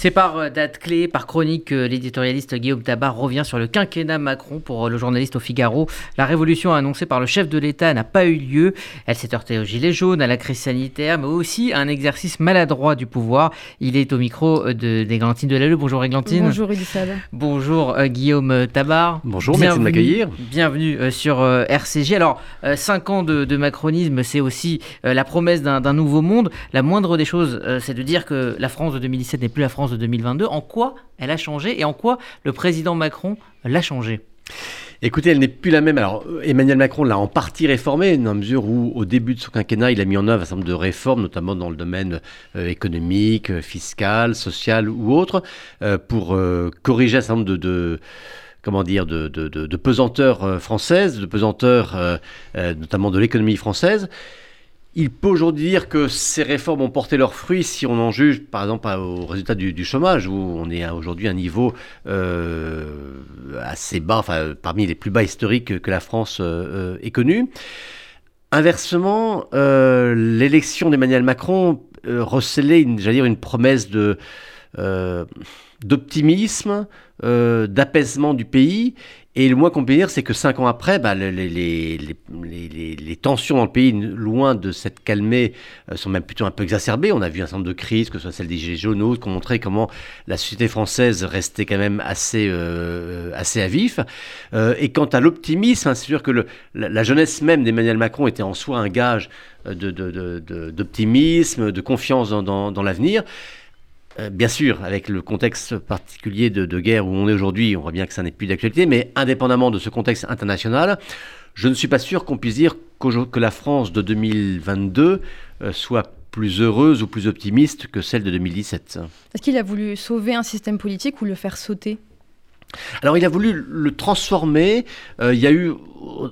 C'est par euh, date clé, par chronique, que l'éditorialiste Guillaume Tabar revient sur le quinquennat Macron pour euh, le journaliste au Figaro. La révolution annoncée par le chef de l'État n'a pas eu lieu. Elle s'est heurtée aux gilets jaunes, à la crise sanitaire, mais aussi à un exercice maladroit du pouvoir. Il est au micro euh, de, d'Églantine Delalleux. Bonjour Églantine. Bonjour Elisabeth. Bonjour Guillaume Tabar. Bonjour, merci de m'accueillir. Bienvenue sur RCG. Alors, cinq ans de, macronisme, c'est aussi la promesse d'un, d'un nouveau monde. La moindre des choses, c'est de dire que la France de 2017 n'est plus la France de 2022. En quoi elle a changé et en quoi le président Macron l'a changé? Écoutez, elle n'est plus la même. Alors, Emmanuel Macron l'a en partie réformée, dans la mesure où, au début de son quinquennat, il a mis en œuvre un certain nombre de réformes, notamment dans le domaine euh, économique, euh, fiscal, social ou autre, euh, pour corriger un certain nombre de, comment dire, de, pesanteurs françaises, de pesanteurs notamment de l'économie française. Il peut aujourd'hui dire que ces réformes ont porté leurs fruits si on en juge, par exemple, au résultat du, chômage, où on est aujourd'hui à un niveau euh, assez bas, enfin, parmi les plus bas historiques que la France euh, ait connu. Inversement, euh, l'élection d'Emmanuel Macron recelait, j'allais dire, une promesse d'optimisme, d'apaisement du pays, et le moins qu'on peut dire, c'est que cinq ans après, bah, les, tensions dans le pays, loin de s'être calmées, euh, sont même plutôt un peu exacerbées. On a vu un certain nombre de crises, que ce soit celle des Gilets jaunes qui ont montré comment la société française restait quand même assez, euh, assez à vif. Euh, et quant à l'optimisme, hein, c'est sûr que la, jeunesse même d'Emmanuel Macron était en soi un gage d'optimisme, de, confiance dans l'avenir. Euh, bien sûr, avec le contexte particulier de, guerre où on est aujourd'hui, on voit bien que ça n'est plus d'actualité, mais indépendamment de ce contexte international, je ne suis pas sûr qu'on puisse dire que la France de 2022 euh, soit plus heureuse ou plus optimiste que celle de 2017. Est-ce qu'il a voulu sauver un système politique ou le faire sauter? Alors il a voulu le transformer. Euh, il y a eu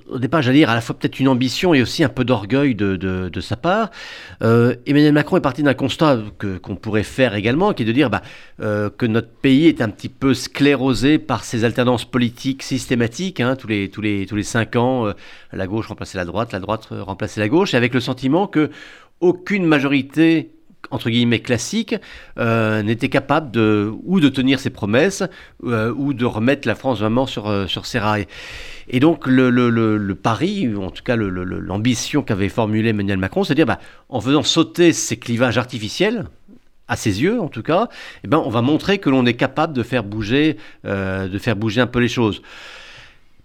au départ, j'allais dire, à la fois peut-être une ambition et aussi un peu d'orgueil de, sa part. Euh, Emmanuel Macron est parti d'un constat que, qu'on pourrait faire également, qui est de dire bah, euh, que notre pays est un petit peu sclérosé par ces alternances politiques systématiques. Hein, tous, les, tous, les, tous les cinq ans, la gauche remplaçait la droite, la droite remplaçait la gauche, avec le sentiment que aucune majorité entre guillemets classique euh, n'était capable de ou de tenir ses promesses euh, ou de remettre la France vraiment sur, euh, sur ses rails. Et donc le, le, le, pari, ou en tout cas l'ambition qu'avait formulé Emmanuel Macron, c'est à dire bah, en faisant sauter ces clivages artificiels, à ses yeux en tout cas, eh ben, on va montrer que l'on est capable de faire bouger, de faire bouger un peu les choses.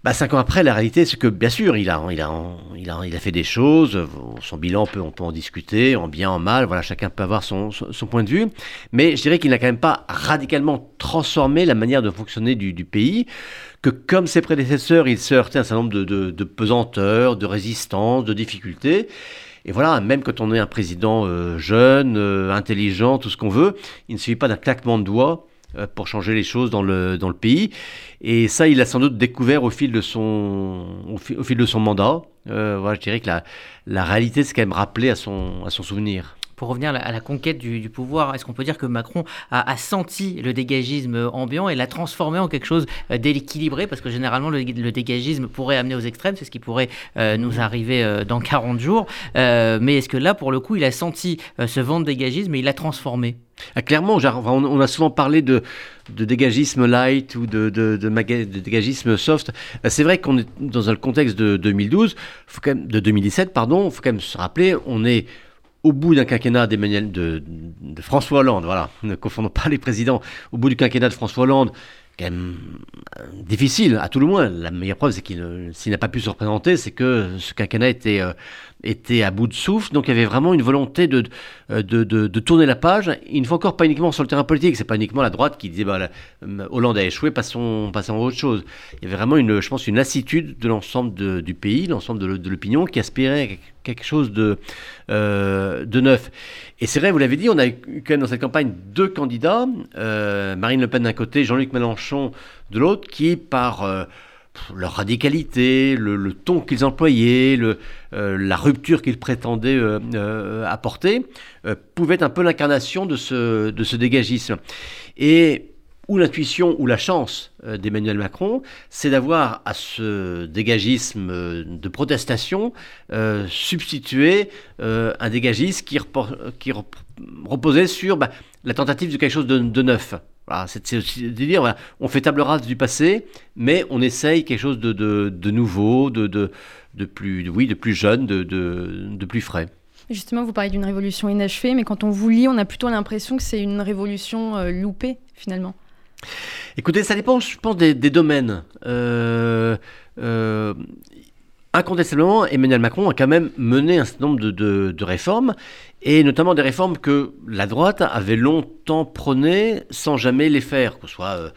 Bah, cinq ans après, la réalité, c'est que bien sûr, il a, il, a, il, a, il a fait des choses. Son bilan, on peut, on peut en discuter, en bien, en mal. Voilà, chacun peut avoir son, son, point de vue. Mais je dirais qu'il n'a quand même pas radicalement transformé la manière de fonctionner du, du pays. Que comme ses prédécesseurs, il se heurtait à un certain nombre de, de, de pesanteurs, de résistances, de difficultés. Et voilà, même quand on est un président euh, jeune, euh, intelligent, tout ce qu'on veut, il ne suffit pas d'un claquement de doigts pour changer les choses dans le, dans le pays. Et ça, il l'a sans doute découvert au fil de son, au fil, de son mandat. Euh, voilà, je dirais que la, la réalité, c'est quand même rappelé à son, à son souvenir pour revenir à la, conquête du, pouvoir, est-ce qu'on peut dire que Macron a, senti le dégagisme ambiant et l'a transformé en quelque chose euh, d'équilibré? Parce que généralement, le, dégagisme pourrait amener aux extrêmes, c'est ce qui pourrait euh, nous arriver euh, dans 40 jours. mais est-ce que là, pour le coup, il a senti ce vent de dégagisme et il l'a transformé? Ah, clairement, on a souvent parlé de, dégagisme light ou de, dégagisme soft. C'est vrai qu'on est dans un contexte de 2012, faut quand même, de 2017, pardon, il faut quand même se rappeler, on est au bout d'un quinquennat d'Emmanuel, de, François Hollande, voilà, ne confondons pas les présidents, au bout du quinquennat de François Hollande, quand même euh, difficile, à tout le moins. La meilleure preuve, c'est qu'il s'il n'a pas pu se représenter, c'est que ce quinquennat était, euh, était à bout de souffle. Donc il y avait vraiment une volonté de, de, de, de tourner la page. Une fois encore, pas uniquement sur le terrain politique. C'est pas uniquement la droite qui disait bah, euh, Hollande a échoué, passons, passons à autre chose. Il y avait vraiment, une, je pense, une lassitude de l'ensemble du pays, l'ensemble de l'opinion qui aspirait quelque chose de, euh, de neuf. Et c'est vrai, vous l'avez dit, on a eu quand même dans cette campagne deux candidats, euh, Marine Le Pen d'un côté, Jean-Luc Mélenchon de l'autre, qui par euh, leur radicalité, le, ton qu'ils employaient, le, la rupture qu'ils prétendaient apporter, pouvaient être un peu l'incarnation de ce, dégagisme. Et ou l'intuition ou la chance euh, d'Emmanuel Macron, c'est d'avoir à ce dégagisme euh, de protestation euh, substitué un dégagisme qui, qui reposait sur bah, la tentative de quelque chose de, neuf. Voilà, c'est aussi de dire, voilà, on fait table rase du passé, mais on essaye quelque chose de, de nouveau, de, de, plus, oui, de plus jeune, de, de plus frais. Justement, vous parlez d'une révolution inachevée, mais quand on vous lit, on a plutôt l'impression que c'est une révolution loupée, finalement. Écoutez, ça dépend, je pense, des, domaines. Euh, euh, incontestablement, Emmanuel Macron a quand même mené un certain nombre de, réformes, et notamment des réformes que la droite avait longtemps prônées sans jamais les faire. Que soit, euh,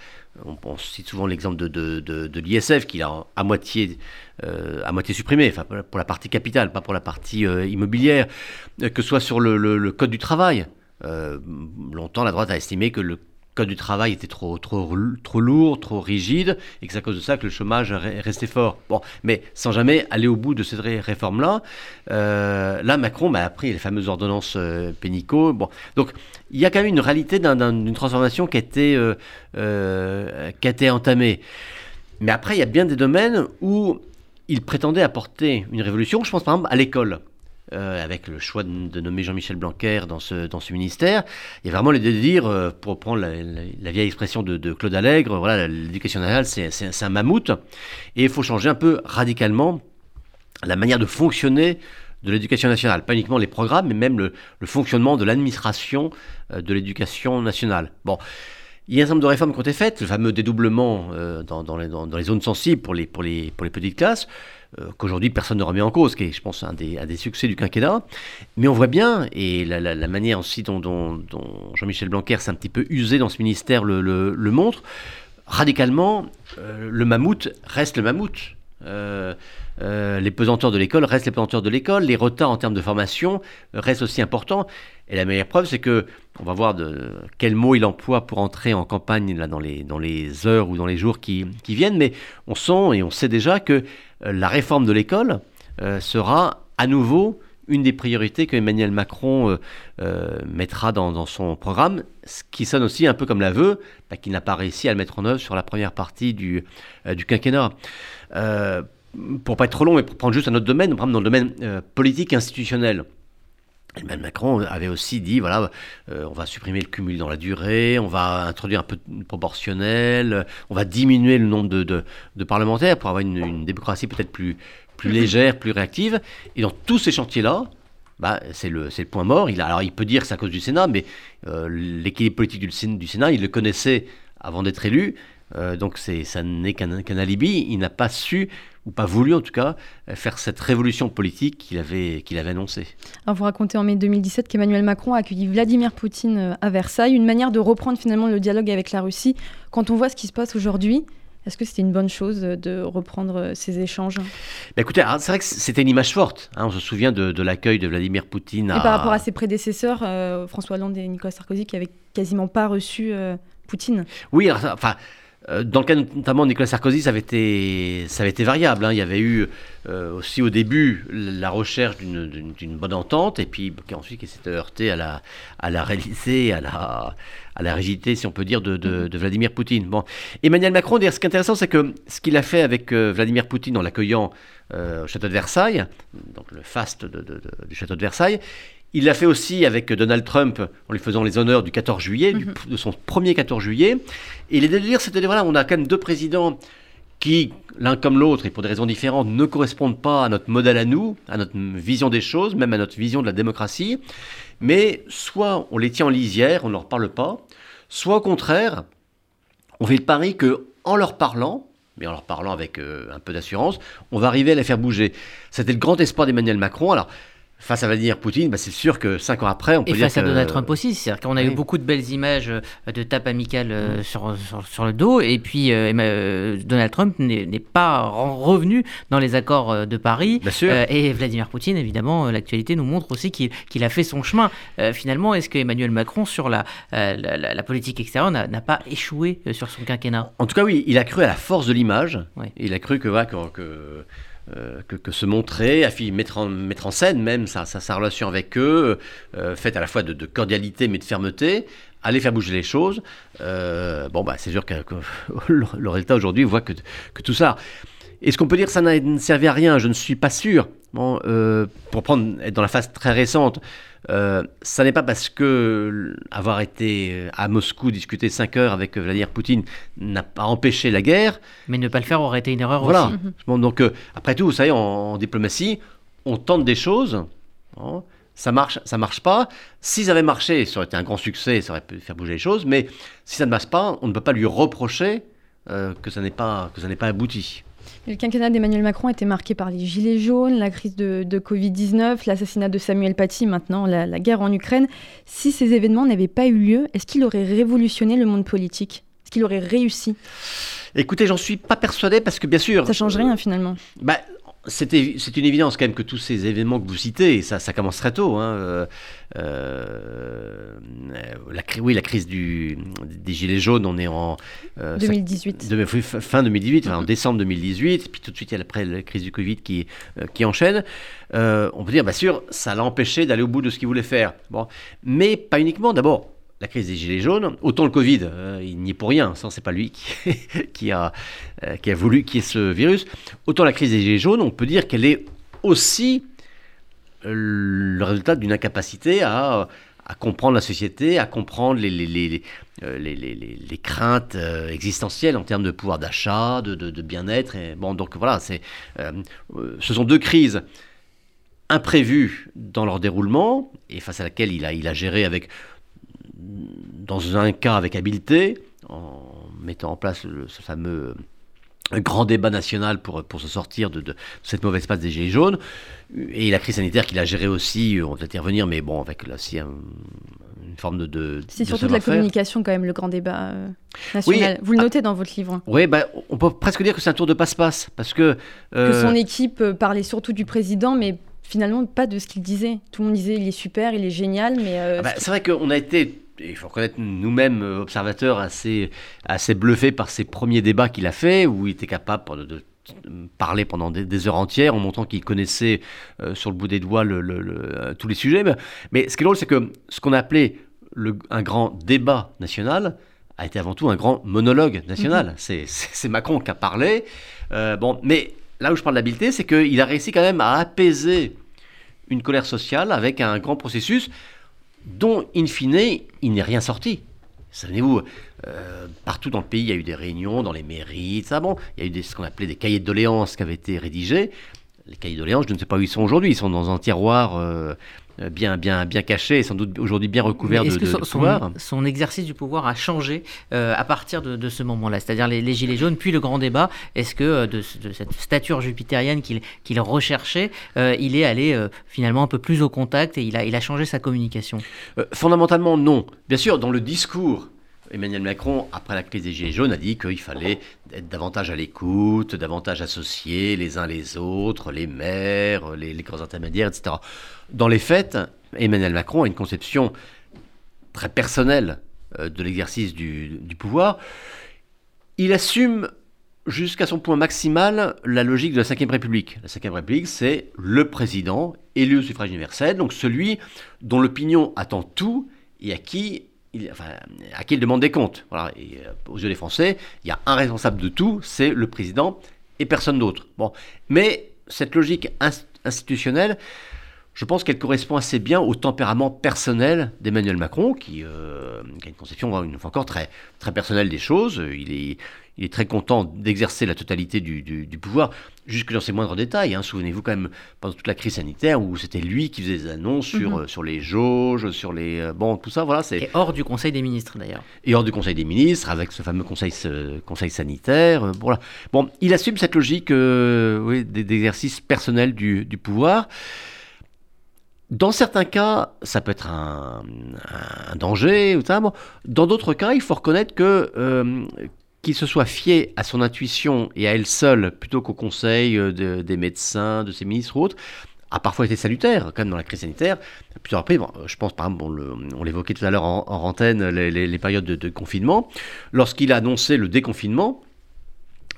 on, cite souvent l'exemple de, l'ISF, qu'il a à moitié, à moitié supprimé, pour la partie capitale, pas pour la partie immobilière, que ce soit sur le, le Code du travail. longtemps, la droite a estimé que le code du travail était trop, trop, trop lourd, trop rigide, et que c'est à cause de ça que le chômage est resté fort. Bon, mais sans jamais aller au bout de cette réforme-là, euh, là, Macron bah, a pris les fameuses ordonnances euh, Pénicaud. Bon, donc il y a quand même une réalité d'une transformation qui a, été, euh, qui a été entamée. Mais après, il y a bien des domaines où il prétendait apporter une révolution. Je pense par exemple à l'école. Euh, avec le choix de, nommer Jean-Michel Blanquer dans ce, dans ce ministère, a vraiment l'idée de dire, euh, pour prendre la, vieille expression de, Claude Allègre, voilà, l'éducation nationale, c'est un mammouth, et il faut changer un peu radicalement la manière de fonctionner de l'éducation nationale, pas uniquement les programmes, mais même le, fonctionnement de l'administration euh, de l'éducation nationale. Bon. Il y a un certain nombre de réformes qui ont été faites, le fameux dédoublement dans, dans, les, zones sensibles pour les, petites classes. Euh, qu'aujourd'hui personne ne remet en cause, qui est, je pense, un des, des succès du quinquennat. Mais on voit bien, et la, manière aussi dont, Jean-Michel Blanquer s'est un petit peu usé dans ce ministère le, montre, radicalement, euh, le mammouth reste le mammouth. Euh, les pesanteurs de l'école restent les pesanteurs de l'école, les retards en termes de formation restent aussi importants. Et la meilleure preuve, c'est que on va voir de quel mot il emploie pour entrer en campagne là, dans, les, dans les heures ou dans les jours qui, qui viennent, mais on sent et on sait déjà que euh, la réforme de l'école euh, sera à nouveau une des priorités que Emmanuel Macron euh, mettra dans, son programme, ce qui sonne aussi un peu comme l'aveu bah, qu'il n'a pas réussi à le mettre en œuvre sur la première partie du, du quinquennat. pour pas être trop long, mais pour prendre juste un autre domaine, dans le domaine politique institutionnel. Emmanuel Macron avait aussi dit voilà, euh, on va supprimer le cumul dans la durée, on va introduire un peu de proportionnel, on va diminuer le nombre de, parlementaires pour avoir une, démocratie peut-être plus, plus légère, plus réactive. Et dans tous ces chantiers-là, bah, c'est le, le, point mort. Il alors il peut dire que c'est à cause du Sénat, mais euh, l'équilibre politique du, du, Sénat, il le connaissait avant d'être élu. Euh, donc ça n'est qu'un alibi. Il n'a pas su ou pas voulu en tout cas, faire cette révolution politique qu'il avait, avait annoncée. Alors vous racontez en mai 2017 qu'Emmanuel Macron a accueilli Vladimir Poutine euh, à Versailles, une manière de reprendre finalement le dialogue avec la Russie. Quand on voit ce qui se passe aujourd'hui, est-ce que c'était une bonne chose de reprendre euh, ces échanges? Bah, Écoutez, c'est vrai que c'était une image forte. Hein. on se souvient de, l'accueil de Vladimir Poutine. Et par rapport à ses prédécesseurs, euh, François Hollande et Nicolas Sarkozy, qui n'avaient quasiment pas reçu Poutine? Oui, alors, enfin, euh, dans le cas notamment de Nicolas Sarkozy, ça avait été, ça avait été variable. Hein. Il y avait eu euh, aussi au début la recherche d'une bonne entente, et puis ensuite qui s'était heurté à la, à la réalité, à la, à la rigidité, si on peut dire, de, de, Vladimir Poutine. Bon. Emmanuel Macron, ce qui est intéressant, c'est que ce qu'il a fait avec euh, Vladimir Poutine en l'accueillant au château de Versailles, donc le faste du château de Versailles, il l'a fait aussi avec Donald Trump en lui faisant les honneurs du 14 juillet, mhm. de son premier 14 juillet. Et les délires, c'était voilà, on a quand même deux présidents qui, l'un comme l'autre, et pour des raisons différentes, ne correspondent pas à notre modèle à nous, à notre vision des choses, même à notre vision de la démocratie. Mais soit on les tient en lisière, on ne leur parle pas, soit au contraire, on fait le pari que en leur parlant, mais en leur parlant avec euh, un peu d'assurance, on va arriver à les faire bouger. C'était le grand espoir d'Emmanuel Macron. Alors, Face à Vladimir Poutine, bah c'est sûr que cinq ans après, on peut et dire face à Donald Trump aussi, c'est-à-dire qu'on a eu beaucoup de belles images euh, de tapes amicales euh, mm. sur, sur, le dos, et puis euh, Donald Trump n'est pas revenu dans les accords de Paris. et Vladimir Poutine, évidemment, l'actualité nous montre aussi qu'il a fait son chemin. finalement, est-ce que Emmanuel Macron, sur la, la, politique extérieure, n'a pas échoué sur son quinquennat? En tout cas, oui, il a cru à la force de l'image. Il a cru que, que, que euh, que, se montrer, mettre en, mettre en scène même sa, sa, relation avec eux, euh, faite à la fois de, cordialité mais de fermeté, aller faire bouger les choses. Euh, bon, bah, c'est sûr que, que le résultat aujourd'hui voit que, que tout ça. Est-ce qu'on peut dire que ça n'a servi à rien? Je ne suis pas sûr. Bon, euh, pour prendre être dans la phase très récente, euh, ça n'est pas parce que avoir été à Moscou discuter 5 heures avec Vladimir Poutine n'a pas empêché la guerre. Mais ne pas le faire aurait été une erreur voilà. aussi. Bon, donc, euh, après tout, vous savez, en, en diplomatie, on tente des choses. Bon, ça marche, ça marche pas. Si ça avait marché, ça aurait été un grand succès, ça aurait pu faire bouger les choses. Mais si ça ne marche pas, on ne peut pas lui reprocher euh, que ça n'est pas que ça n'est pas abouti. Le quinquennat d'Emmanuel Macron été marqué par les gilets jaunes, la crise de, de Covid-19, l'assassinat de Samuel Paty, maintenant la, la, guerre en Ukraine. Si ces événements n'avaient pas eu lieu, est-ce qu'il aurait révolutionné le monde politique? Est-ce qu'il aurait réussi? Écoutez, j'en suis pas persuadé parce que bien sûr... Ça change rien finalement. Bah, c'est une évidence quand même que tous ces événements que vous citez, ça, ça commence très tôt. Hein, euh, euh, la, oui, la crise du, des Gilets jaunes, on est en... Euh, 2018. De, fin 2018, enfin, en décembre 2018, puis tout de suite, il y a après la crise du Covid qui, euh, qui enchaîne. On peut dire, bien sûr, ça l'a empêché d'aller au bout de ce qu'il voulait faire. Bon. Mais pas uniquement. D'abord, la crise des gilets jaunes, autant le Covid, euh, il n'y est pour rien, ça c'est pas lui qui, a, euh, qui a voulu qu'il y ait ce virus, autant la crise des gilets jaunes, on peut dire qu'elle est aussi euh, le résultat d'une incapacité à, comprendre la société, à comprendre les, les, les, les, craintes existentielles en termes de pouvoir d'achat, de, de, bien-être. Bon, donc voilà, ce sont deux crises imprévues dans leur déroulement et face à laquelle il a, il a géré avec dans un cas avec habileté, en mettant en place le, ce fameux grand débat national pour, pour se sortir de, de cette mauvaise passe des Gilets jaunes, et la crise sanitaire qu'il a gérée aussi, on va intervenir, mais bon, avec là aussi un, une forme de... de C'est surtout de la communication quand même, le grand débat euh, national. Oui, Vous le notez ah, dans votre livre. Oui, bah, on peut presque dire que c'est un tour de passe-passe, parce que... Euh, que son équipe parlait surtout du président, mais finalement pas de ce qu'il disait. Tout le monde disait il est super, il est génial, mais... Euh, ah bah, c'est vrai qu'on a été il faut reconnaître nous-mêmes, observateurs, assez, assez bluffés par ces premiers débats qu'il a fait, où il était capable de, de parler pendant des, des, heures entières en montrant qu'il connaissait euh, sur le bout des doigts le, le, le, tous les sujets. Mais, mais, ce qui est drôle, c'est que ce qu'on a appelé un grand débat national a été avant tout un grand monologue national. -hmm. C'est Macron qui a parlé. Euh, bon, mais là où je parle d'habileté, c'est qu'il a réussi quand même à apaiser une colère sociale avec un grand processus dont, in fine, il n'est rien sorti. Savez-vous, euh, partout dans le pays, il y a eu des réunions dans les mairies, ça, bon, il y a eu ce qu'on appelait des cahiers de doléances qui avaient été rédigés. Les cahiers de doléances, je ne sais pas où ils sont aujourd'hui, ils sont dans un tiroir euh, bien, bien, bien caché et sans doute aujourd'hui bien recouvert de, que son, de pouvoir. Son, son, exercice du pouvoir a changé euh, à partir de, de ce moment-là, c'est-à-dire les, les, Gilets jaunes, puis le grand débat. Est-ce que euh, de, cette stature jupitérienne qu'il qu recherchait, euh, il est allé euh, finalement un peu plus au contact et il a, il a changé sa communication? Euh, Fondamentalement, non. Bien sûr, dans le discours Emmanuel Macron, après la crise des Gilets jaunes, a dit qu'il fallait être davantage à l'écoute, davantage associer les uns les autres, les maires, les, les corps intermédiaires, etc. Dans les faits, Emmanuel Macron a une conception très personnelle euh, de l'exercice du, du, pouvoir. Il assume jusqu'à son point maximal la logique de la Ve République. La Ve République, c'est le président élu au suffrage universel, donc celui dont l'opinion attend tout et à qui il, à qui il demande des comptes. Voilà. Et, euh, aux yeux des Français, il y a un responsable de tout, c'est le président et personne d'autre. Bon. Mais cette logique institutionnelle, je pense qu'elle correspond assez bien au tempérament personnel d'Emmanuel Macron, qui, euh, qui, a une conception, une fois encore, très, très personnelle des choses. Il est, il est très content d'exercer la totalité du, du, du, pouvoir, jusque dans ses moindres détails. Hein. Souvenez-vous quand même, pendant toute la crise sanitaire, où c'était lui qui faisait des annonces sur, mm -hmm. sur les jauges, sur les... Euh, bon, tout ça, voilà. Et hors du Conseil des ministres, d'ailleurs. Et hors du Conseil des ministres, avec ce fameux Conseil, ce conseil sanitaire. Euh, voilà. Bon, il assume cette logique euh, oui, d'exercice personnel du, du pouvoir. Dans certains cas, ça peut être un, un danger. Dans d'autres cas, il faut reconnaître que euh, qu'il se soit fié à son intuition et à elle seule, plutôt qu'au conseil de, des médecins, de ses ministres ou autres, a parfois été salutaire, quand même dans la crise sanitaire. Plusieurs reprises, bon, je pense par exemple, on l'évoquait tout à l'heure en, en, antenne, les, les, les périodes de, de confinement, lorsqu'il a annoncé le déconfinement,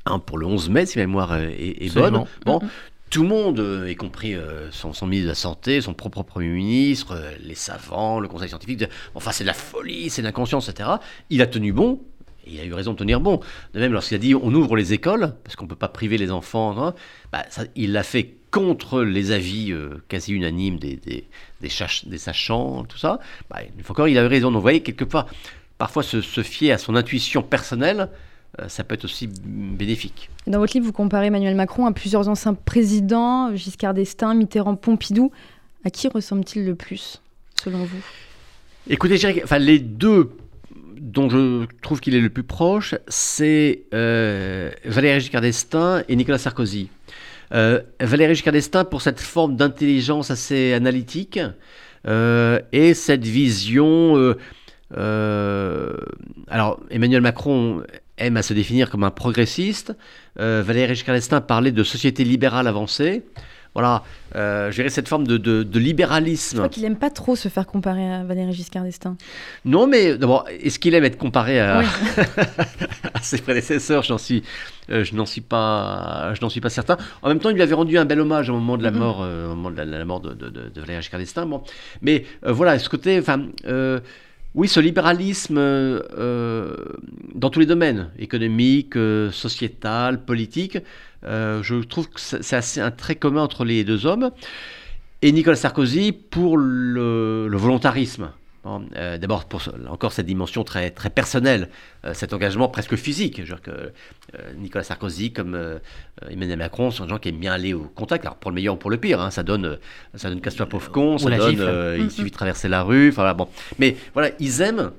hein, pour le 11 mai, si ma mémoire est, est bonne, bon, mm -hmm tout le monde, y compris son, ministre de la Santé, son propre Premier ministre, les savants, le Conseil scientifique, enfin c'est de la folie, c'est de l'inconscience, etc. Il a tenu bon, et il a eu raison de tenir bon. De même, lorsqu'il a dit on ouvre les écoles, parce qu'on ne peut pas priver les enfants, hein, bah, il l'a fait contre les avis quasi unanimes des, des, des, sachants, tout ça. Bah, une fois encore, il avait raison. Donc vous voyez, quelque part, parfois se, fier à son intuition personnelle, euh, ça peut être aussi bénéfique. Dans votre livre, vous comparez Emmanuel Macron à plusieurs anciens présidents, Giscard d'Estaing, Mitterrand, Pompidou. À qui ressemble-t-il le plus, selon vous? Écoutez, enfin, les deux dont je trouve qu'il est le plus proche, c'est euh, Valéry Giscard d'Estaing et Nicolas Sarkozy. Euh, Valéry Giscard d'Estaing pour cette forme d'intelligence assez analytique euh, et cette vision alors, Emmanuel Macron aime à se définir comme un progressiste. Valéry Giscard d'Estaing parlait de société libérale avancée. Voilà, euh, je cette forme de, de, libéralisme. Je crois qu'il n'aime pas trop se faire comparer à Valéry Giscard d'Estaing. Non, mais d'abord, est-ce qu'il aime être comparé à, ses prédécesseurs? Je n'en suis, euh, je n'en suis pas, je n'en suis pas certain. En même temps, il lui avait rendu un bel hommage au moment de la mm-hmm. mort, au moment de la, mort de, de, Valéry Giscard d'Estaing. Bon, mais voilà, ce côté, enfin. Oui, ce libéralisme euh, euh, dans tous les domaines, économique, euh, sociétal, politique, je trouve que c'est assez un trait commun entre les deux hommes. Et Nicolas Sarkozy pour le volontarisme. Euh, d'abord, pour encore cette dimension très, très personnelle, euh, cet engagement presque physique. Je que euh, Nicolas Sarkozy, comme Emmanuel Macron, sont des gens qui aiment bien aller au contact. Alors, pour le meilleur ou pour le pire, hein, ça donne, ça donne casse-toi pauvre con, ça donne, il mm-hmm. suffit de traverser la rue. Enfin, bon. Mais voilà, ils aiment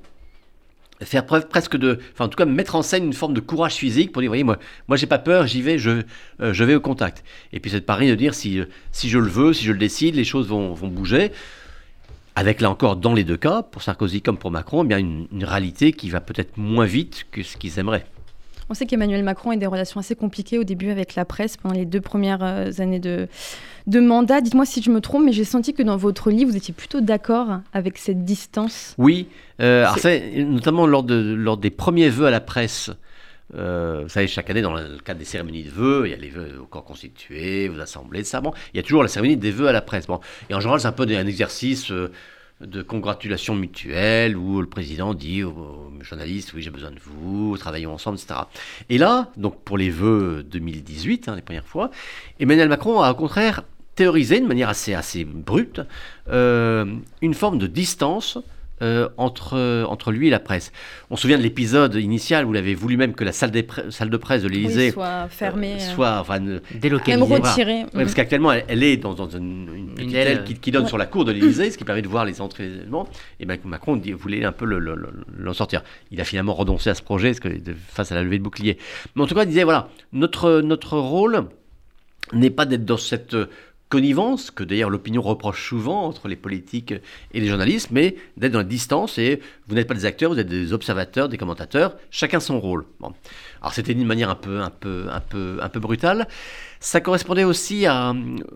faire preuve presque de, enfin en tout cas mettre en scène une forme de courage physique pour dire, voyez, moi, moi j'ai pas peur, j'y vais, je, je vais au contact. Et puis cette pari de dire si, si je le veux, si je le décide, les choses vont, vont bouger avec là encore, dans les deux cas, pour Sarkozy comme pour Macron, eh bien une, réalité qui va peut-être moins vite que ce qu'ils aimeraient. On sait qu'Emmanuel Macron a des relations assez compliquées au début avec la presse pendant les deux premières euh, années de, de mandat. Dites-moi si je me trompe, mais j'ai senti que dans votre livre, vous étiez plutôt d'accord avec cette distance. Oui, euh, notamment lors, de, lors des premiers vœux à la presse euh, vous savez, chaque année, dans le cadre des cérémonies de vœux, il y a les vœux au corps constitué, aux assemblées, ça. Bon, il y a toujours la cérémonie des vœux à la presse. Bon, et en général, c'est un peu un exercice euh, de congratulation mutuelle où le président dit aux, journalistes Oui, j'ai besoin de vous, travaillons ensemble, etc. Et là, donc pour les vœux 2018, hein, les premières fois, Emmanuel Macron a au contraire théorisé de manière assez, assez brute euh, une forme de distance euh, entre, entre lui et la presse. On se souvient de l'épisode initial où il avait voulu même que la salle, des salle de presse de l'Élysée soit fermée, euh, soit enfin, délocalisée. Même retirée. parce qu'actuellement, elle, est dans, dans une, petite aile qui, donne sur la cour de l'Élysée, ce qui permet de voir les entrées. Et ben, Macron voulait un peu l'en le, sortir. Il a finalement renoncé à ce projet parce que, face à la levée de bouclier. Mais en tout cas, il disait voilà, notre, notre rôle n'est pas d'être dans cette connivence, que d'ailleurs l'opinion reproche souvent entre les politiques et les journalistes, mais d'être dans la distance et vous n'êtes pas des acteurs, vous êtes des observateurs, des commentateurs, chacun son rôle. Bon. Alors c'était d'une manière un peu, un peu, un peu, un peu brutale. Ça correspondait aussi à,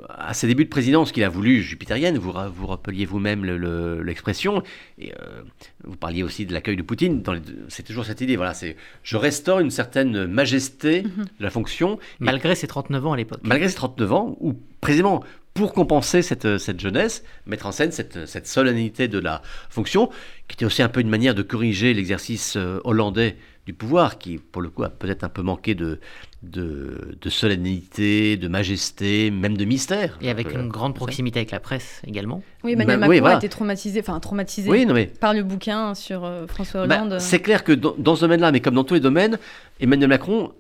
à ses débuts de présidence qu'il a voulu jupitérienne. Vous vous rappeliez vous-même l'expression. et euh, vous parliez aussi de l'accueil de Poutine. C'est toujours cette idée. Voilà, c'est je restaure une certaine majesté mhm. de la fonction. Malgré ses 39 ans à l'époque. Malgré ses 39 ans, ou précisément pour compenser cette, cette, jeunesse, mettre en scène cette, cette, solennité de la fonction, qui était aussi un peu une manière de corriger l'exercice euh, hollandais du pouvoir, qui pour le coup a peut-être un peu manqué de, de, solennité, de majesté, même de mystère. Et avec une grande proximité avec la presse également. Oui, Emmanuel ben, Macron a été traumatisé, enfin traumatisé par le bouquin sur euh, François ben, Hollande. c'est clair que dans, ce domaine-là, mais comme dans tous les domaines, Emmanuel Macron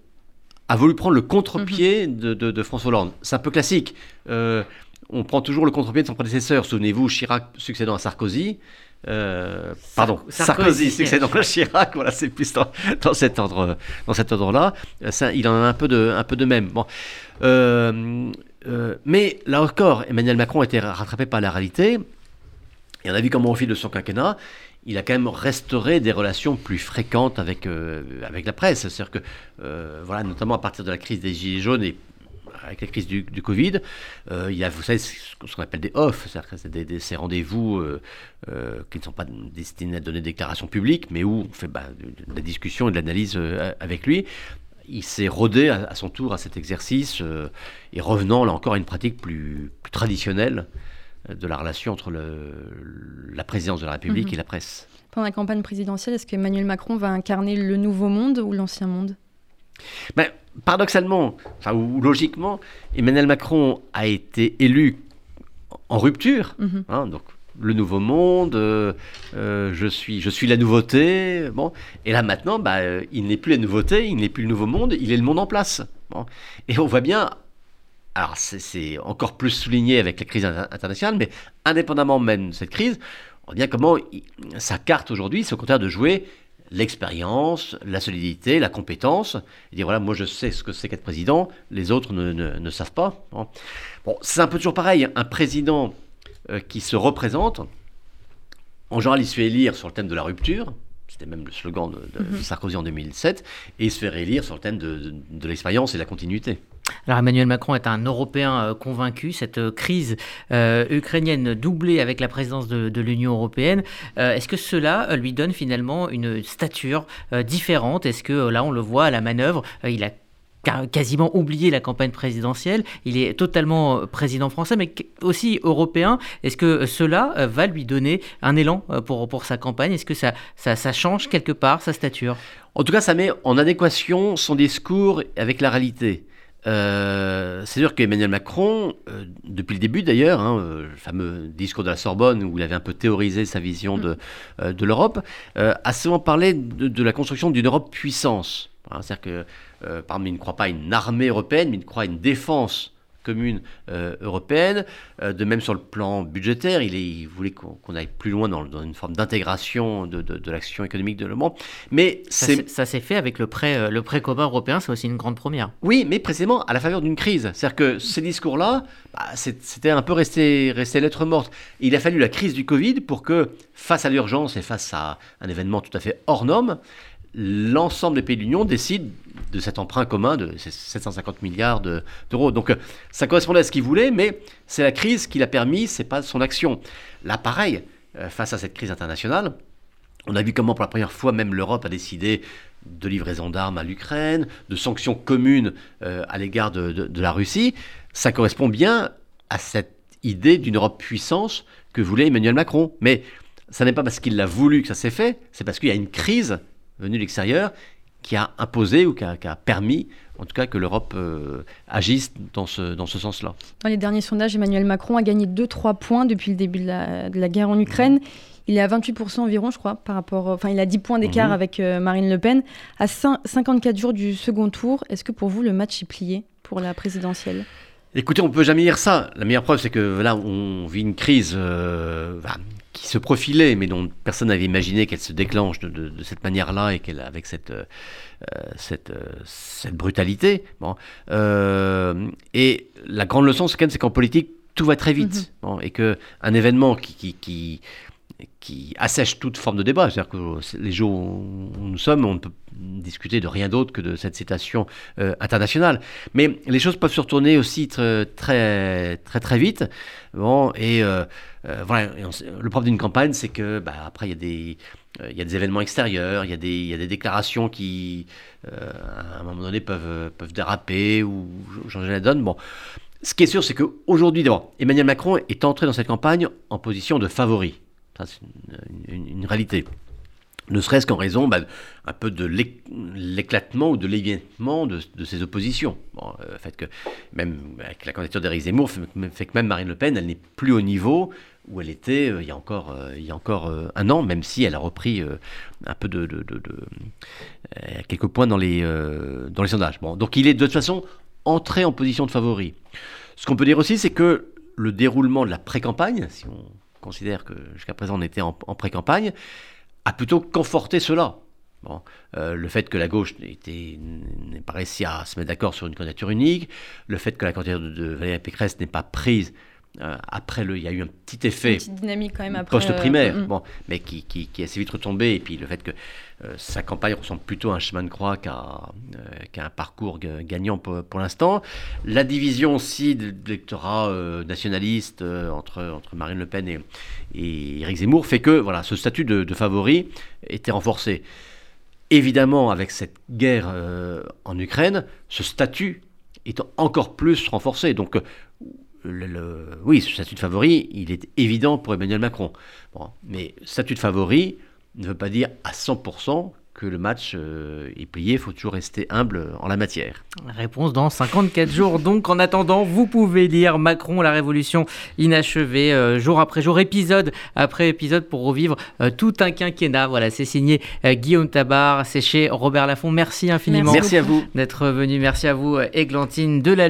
a voulu prendre le contre-pied mhm. de, François Hollande. C'est un peu classique. Euh, on prend toujours le contre-pied de son prédécesseur. Souvenez-vous, Chirac succédant à Sarkozy. Euh, pardon, Sarkozy, succédant à Chirac, voilà, c'est plus dans, cet ordre, dans cet ordre-là. Ça, il en a un peu de, un peu de même. Bon, euh, euh, mais là encore, Emmanuel Macron a été rattrapé par la réalité. Et on a vu comment au fil de son quinquennat, il a quand même restauré des relations plus fréquentes avec, avec la presse. C'est-à-dire que, voilà, notamment à partir de la crise des Gilets jaunes et avec la crise du, Covid, euh, il y a, vous savez, ce qu'on appelle des off, c'est-à-dire ces rendez-vous euh, euh, qui ne sont pas destinés à donner des déclarations publiques, mais où on fait bah, de, la discussion et de l'analyse avec lui. il s'est rodé à, son tour à cet exercice et revenant là encore à une pratique plus, traditionnelle de la relation entre la présidence de la République mhm. et la presse. Pendant la campagne présidentielle, est-ce qu'Emmanuel Macron va incarner le nouveau monde ou l'ancien monde? Ben, Paradoxalement, enfin, ou logiquement, Emmanuel Macron a été élu en rupture, mhm. hein, donc le nouveau monde, euh, euh, je, suis, je suis la nouveauté. Bon. Et là maintenant, bah, euh, il n'est plus la nouveauté, il n'est plus le nouveau monde, il est le monde en place. Et on voit bien, alors c'est encore plus souligné avec la crise internationale, mais indépendamment même de cette crise, on voit bien comment sa carte aujourd'hui, c'est au contraire de jouer l'expérience, la solidité, la compétence, et dire voilà, moi je sais ce que c'est qu'être président, les autres ne, ne, savent pas. Bon, c'est un peu toujours pareil, un président euh, qui se représente, en général il se fait élire sur le thème de la rupture, c'était même le slogan de, mhm. Sarkozy en 2007, et il se fait réélire sur le thème de, de l'expérience et de la continuité. Alors Emmanuel Macron est un Européen euh, convaincu. Cette euh, crise euh, ukrainienne doublée avec la présidence de, l'Union européenne, est-ce que cela lui donne finalement une stature différente? Est-ce que là on le voit à la manœuvre, il a quasiment oublié la campagne présidentielle. Il est totalement président français, mais aussi européen. Est-ce que cela va lui donner un élan pour, sa campagne? Est-ce que ça, change quelque part sa stature? En tout cas, ça met en adéquation son discours avec la réalité. Euh, c'est sûr qu'Emmanuel Macron, euh, depuis le début d'ailleurs, hein, euh, le fameux discours de la Sorbonne où il avait un peu théorisé sa vision de, mm. de l'Europe, a souvent parlé de, la construction d'une Europe puissance. Hein, c'est-à-dire que, ne croit pas à une armée européenne, mais il croit à une défense commune euh, européenne. Euh, de même sur le plan budgétaire, il, est, il voulait qu'on aille plus loin dans, une forme d'intégration de, de, l'action économique de l'Europe. Mais ça s'est fait avec le prêt, euh, le prêt commun européen, c'est aussi une grande première. Oui, mais précisément à la faveur d'une crise. C'est-à-dire que ces discours-là, bah, c'était un peu resté, resté lettre morte. Il a fallu la crise du Covid pour que, face à l'urgence et face à un événement tout à fait hors norme, l'ensemble des pays de l'Union décident de cet emprunt commun de 750 milliards d'euros. Donc euh, ça correspondait à ce qu'il voulait, mais c'est la crise qui l'a permis, c'est pas son action. Là, pareil, euh, face à cette crise internationale, on a vu comment pour la première fois même l'Europe a décidé de livraison d'armes à l'Ukraine, de sanctions communes euh, à l'égard de, la Russie. Ça correspond bien à cette idée d'une Europe puissance que voulait Emmanuel Macron. Mais ça n'est pas parce qu'il l'a voulu que ça s'est fait, c'est parce qu'il y a une crise venue de l'extérieur qui a imposé ou qui a, permis, en tout cas, que l'Europe euh, agisse dans ce, dans ce sens-là. Dans les derniers sondages, Emmanuel Macron a gagné 2-3 points depuis le début de la, de la guerre en Ukraine. Il est à 28% environ, je crois, par rapport. Enfin, il a 10 points d'écart mhm. avec euh, Marine Le Pen. À 54 jours du second tour, est-ce que pour vous, le match est plié pour la présidentielle? Écoutez, on peut jamais dire ça. La meilleure preuve, c'est que là, on vit une crise euh, qui se profilait, mais dont personne n'avait imaginé qu'elle se déclenche de, cette manière-là et qu'elle avec cette euh, cette, euh, cette brutalité. Bon, euh, et la grande leçon, c'est quand même c'est qu'en politique, tout va très vite, mm-hmm. bon, et que un événement qui, qui, qui qui assèche toute forme de débat. C'est-à-dire que les jours où nous sommes, on ne peut discuter de rien d'autre que de cette citation internationale. Mais les choses peuvent se retourner aussi très, très, très, très vite. Bon, et euh, voilà, le problème d'une campagne, c'est que bah, après, il y, a des, euh, il y a des événements extérieurs, il y a des, il y a des déclarations qui, euh, à un moment donné, peuvent, peuvent déraper ou changer la donne. Bon. Ce qui est sûr, c'est qu'aujourd'hui, Emmanuel Macron est entré dans cette campagne en position de favori. C'est une, réalité ne serait-ce qu'en raison bah, un peu de l'éclatement ou de l'évitement de, ses oppositions. Bon, le fait que même avec la candidature d'Éric Zemmour fait, que même Marine Le Pen, elle n'est plus au niveau où elle était euh, il y a encore, euh, euh, un an, même si elle a repris un peu de, de, quelques points dans les, dans les sondages. Donc il est de toute façon entré en position de favori. Ce qu'on peut dire aussi, c'est que le déroulement de la pré-campagne, si on considère que jusqu'à présent on était en, pré-campagne, a plutôt conforté cela. Bon, le fait que la gauche n'ait pas réussi à se mettre d'accord sur une candidature unique, le fait que la candidature de Valérie Pécresse n'est pas prise euh, après, le, il y a eu un petit effet post-primaire, euh, bon, mais qui, qui, qui, est assez vite retombé. Et puis le fait que euh, sa campagne ressemble plutôt à un chemin de croix qu'à un parcours gagnant pour, l'instant. La division aussi de l'électorat nationaliste entre, entre Marine Le Pen et, et Éric Zemmour fait que voilà, ce statut de, de favori était renforcé. évidemment, avec cette guerre en Ukraine, ce statut est encore plus renforcé. Donc, le, oui, ce statut de favori, il est évident pour Emmanuel Macron. Bon, mais statut de favori ne veut pas dire à 100% que le match euh, est plié, il faut toujours rester humble en la matière. Réponse dans 54 jours. Donc en attendant, vous pouvez lire Macron, la révolution inachevée, euh, jour après jour, épisode après épisode pour revivre euh, tout un quinquennat. Voilà, c'est signé Guillaume Tabar, c'est chez Robert Laffont. Merci infiniment. Merci, à vous d'être venu. Merci à vous, Églantine de la